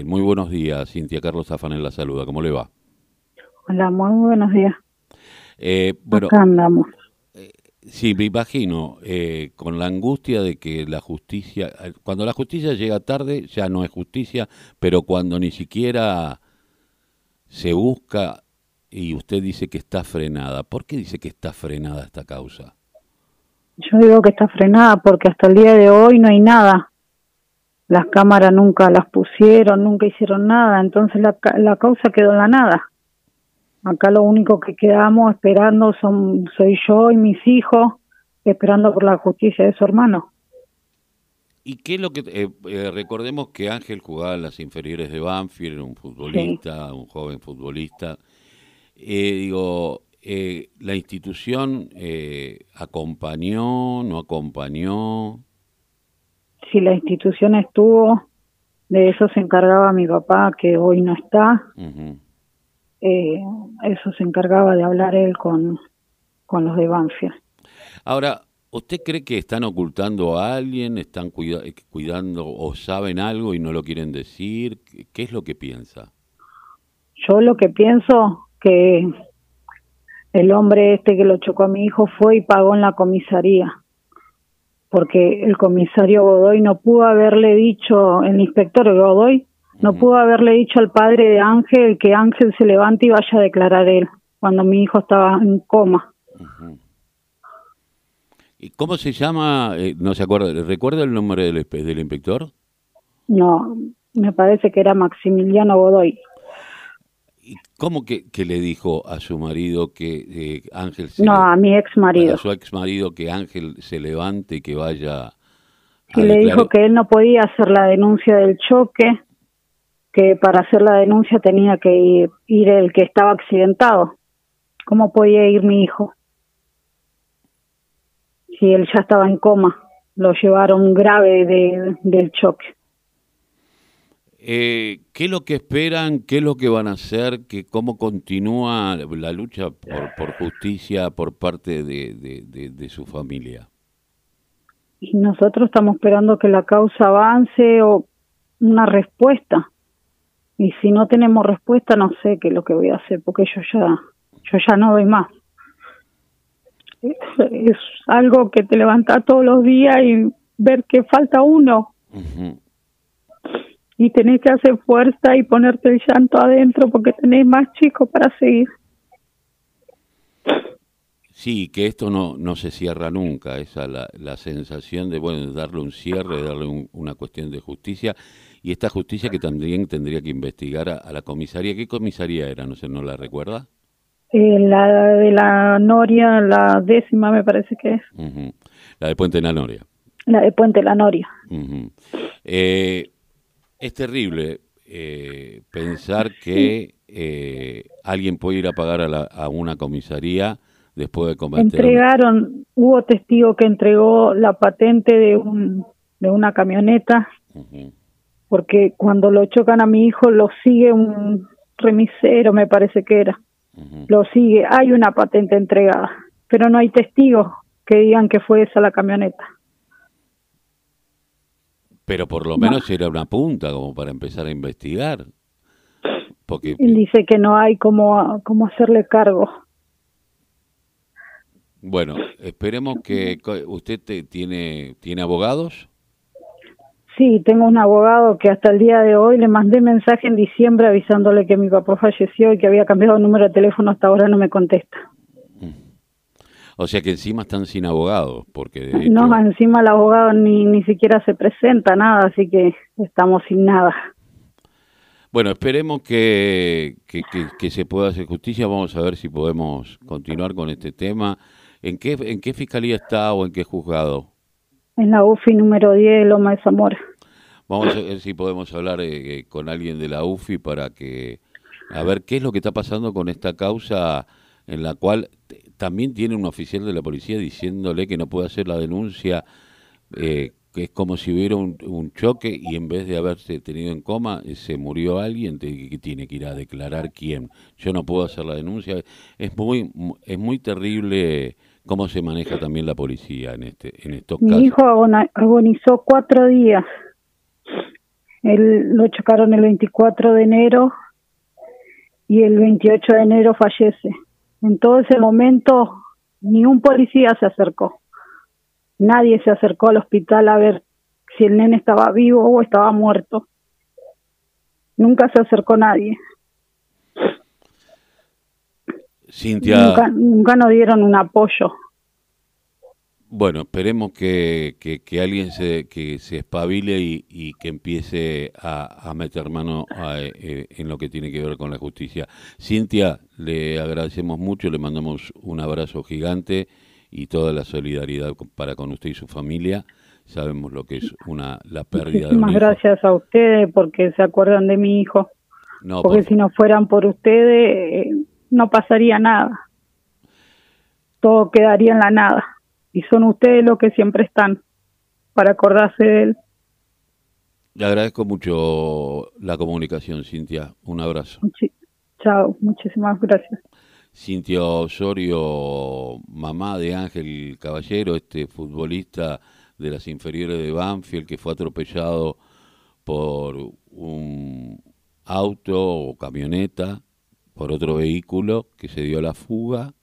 Muy buenos días, Cintia Carlos Zafán la saluda. ¿Cómo le va? Hola, muy buenos días. Eh, bueno, Acá andamos. Eh, sí, me imagino, eh, con la angustia de que la justicia, eh, cuando la justicia llega tarde ya no es justicia, pero cuando ni siquiera se busca y usted dice que está frenada, ¿por qué dice que está frenada esta causa? Yo digo que está frenada porque hasta el día de hoy no hay nada. Las cámaras nunca las pusieron, nunca hicieron nada, entonces la, la causa quedó en la nada. Acá lo único que quedamos esperando son soy yo y mis hijos esperando por la justicia de su hermano. ¿Y qué es lo que... eh, eh, recordemos que Ángel jugaba en las inferiores de Banfield, un futbolista, un joven futbolista. Eh, digo, eh, ¿la institución eh, acompañó, no acompañó? Si la institución estuvo, de eso se encargaba mi papá, que hoy no está. Eh, eso se encargaba de hablar él con, con los de Banfield. Ahora, ¿usted cree que están ocultando a alguien, están cuida- eh, cuidando o saben algo y no lo quieren decir? ¿Qué- ¿Qué es lo que piensa? Yo lo que pienso que el hombre este que lo chocó a mi hijo fue y pagó en la comisaría. Porque el comisario Godoy no pudo haberle dicho, el inspector Godoy, no pudo haberle dicho al padre de Ángel que Ángel se levante y vaya a declarar él, cuando mi hijo estaba en coma. ¿Y cómo se llama? Eh, no se acuerda. ¿Recuerda el nombre del inspector? No, me parece que era Maximiliano Godoy. ¿Y cómo que, que le dijo a su marido que eh, Ángel se No, le- a mi ex marido. a su ex marido que Ángel se levante y que vaya a que le dijo que él no podía hacer la denuncia del choque, que para hacer la denuncia tenía que ir, ir el que estaba accidentado. ¿Cómo podía ir mi hijo? Si él ya estaba en coma, lo llevaron grave de, del choque. Eh, ¿Qué es lo que esperan? ¿Qué es lo que van a hacer? ¿Qué, ¿Cómo continúa la lucha por, por justicia por parte de, de- de- de su familia? Y nosotros estamos esperando que la causa avance o una respuesta. Y si no tenemos respuesta, no sé qué es lo que voy a hacer, porque yo ya, yo ya no doy más. Es, es algo que te levanta todos los días y ver que falta uno Ujú. Y tenés que hacer fuerza y ponerte el llanto adentro porque tenés más chicos para seguir. Sí, que esto no, no se cierra nunca, esa la, la sensación de bueno de darle un cierre, de darle un- una cuestión de justicia y esta justicia que también tendría que investigar a, a la comisaría. ¿Qué comisaría era? No sé, ¿no la recuerda? Eh, la de la Noria, la décima me parece que es. La de Puente de la Noria. la de Puente La Noria. Eh, es terrible eh, pensar que eh, alguien puede ir a pagar a, la- a una comisaría después de cometer... Entregaron, hubo testigo que entregó la patente de un de una camioneta porque cuando lo chocan a mi hijo lo sigue un remisero, me parece que era. Lo sigue, hay una patente entregada, pero no hay testigos que digan que fue esa la camioneta. Pero por lo menos era una punta como para empezar a investigar. Porque Él dice que no hay cómo, cómo hacerle cargo. Bueno, esperemos que usted te- tiene tiene abogados. Sí, tengo un abogado que hasta el día de hoy le mandé mensaje en diciembre avisándole que mi papá falleció y que había cambiado el número de teléfono, hasta ahora no me contesta. O sea que encima están sin abogados, porque No, hecho- encima el abogado ni, ni siquiera se presenta, nada, así que estamos sin nada. bueno, esperemos que, que, que- que se pueda hacer justicia. Vamos a ver si podemos continuar con este tema. ¿En qué en qué fiscalía está o en qué juzgado? En la UFI número 10, Loma de Zamora. Vamos a ver si podemos hablar eh, eh, con alguien de la UFI para que a ver qué es lo que está pasando con esta causa en la cual también tiene un oficial de la policía diciéndole que no puede hacer la denuncia, eh, que es como si hubiera un, un choque y en vez de haberse tenido en coma eh, se murió alguien que tiene que ir a declarar quién. Yo no puedo hacer la denuncia. Es muy mu- es muy terrible cómo se maneja también la policía en este en estos Mi casos. hijo agona- agonizó cuatro días Él lo chocaron el 24 de enero y el 28 de enero fallece. En todo ese momento ni un policía se acercó. Nadie se acercó al hospital a ver si el nene estaba vivo o estaba muerto. Nunca se acercó nadie. Cintia. Nunca, nunca nos dieron un apoyo. Bueno, esperemos que, que, alguien se, que se espabile y, que empiece a, meter mano eh, en lo que tiene que ver con la justicia. Cintia, le agradecemos mucho, le mandamos un abrazo gigante y toda la solidaridad para con usted y su familia. Sabemos lo que es una la pérdida de un gracias a ustedes porque se acuerdan de mi hijo. porque si no fueran por ustedes, eh, no pasaría nada. Todo quedaría en la nada y son ustedes los que siempre están para acordarse de él. Le agradezco mucho la comunicación, Cintia. Un abrazo. chao, muchísimas gracias. Cintia Osorio, mamá de Ángel Caballero, este futbolista de las inferiores de Banfield que fue atropellado por un auto o camioneta, por otro vehículo que se dio la fuga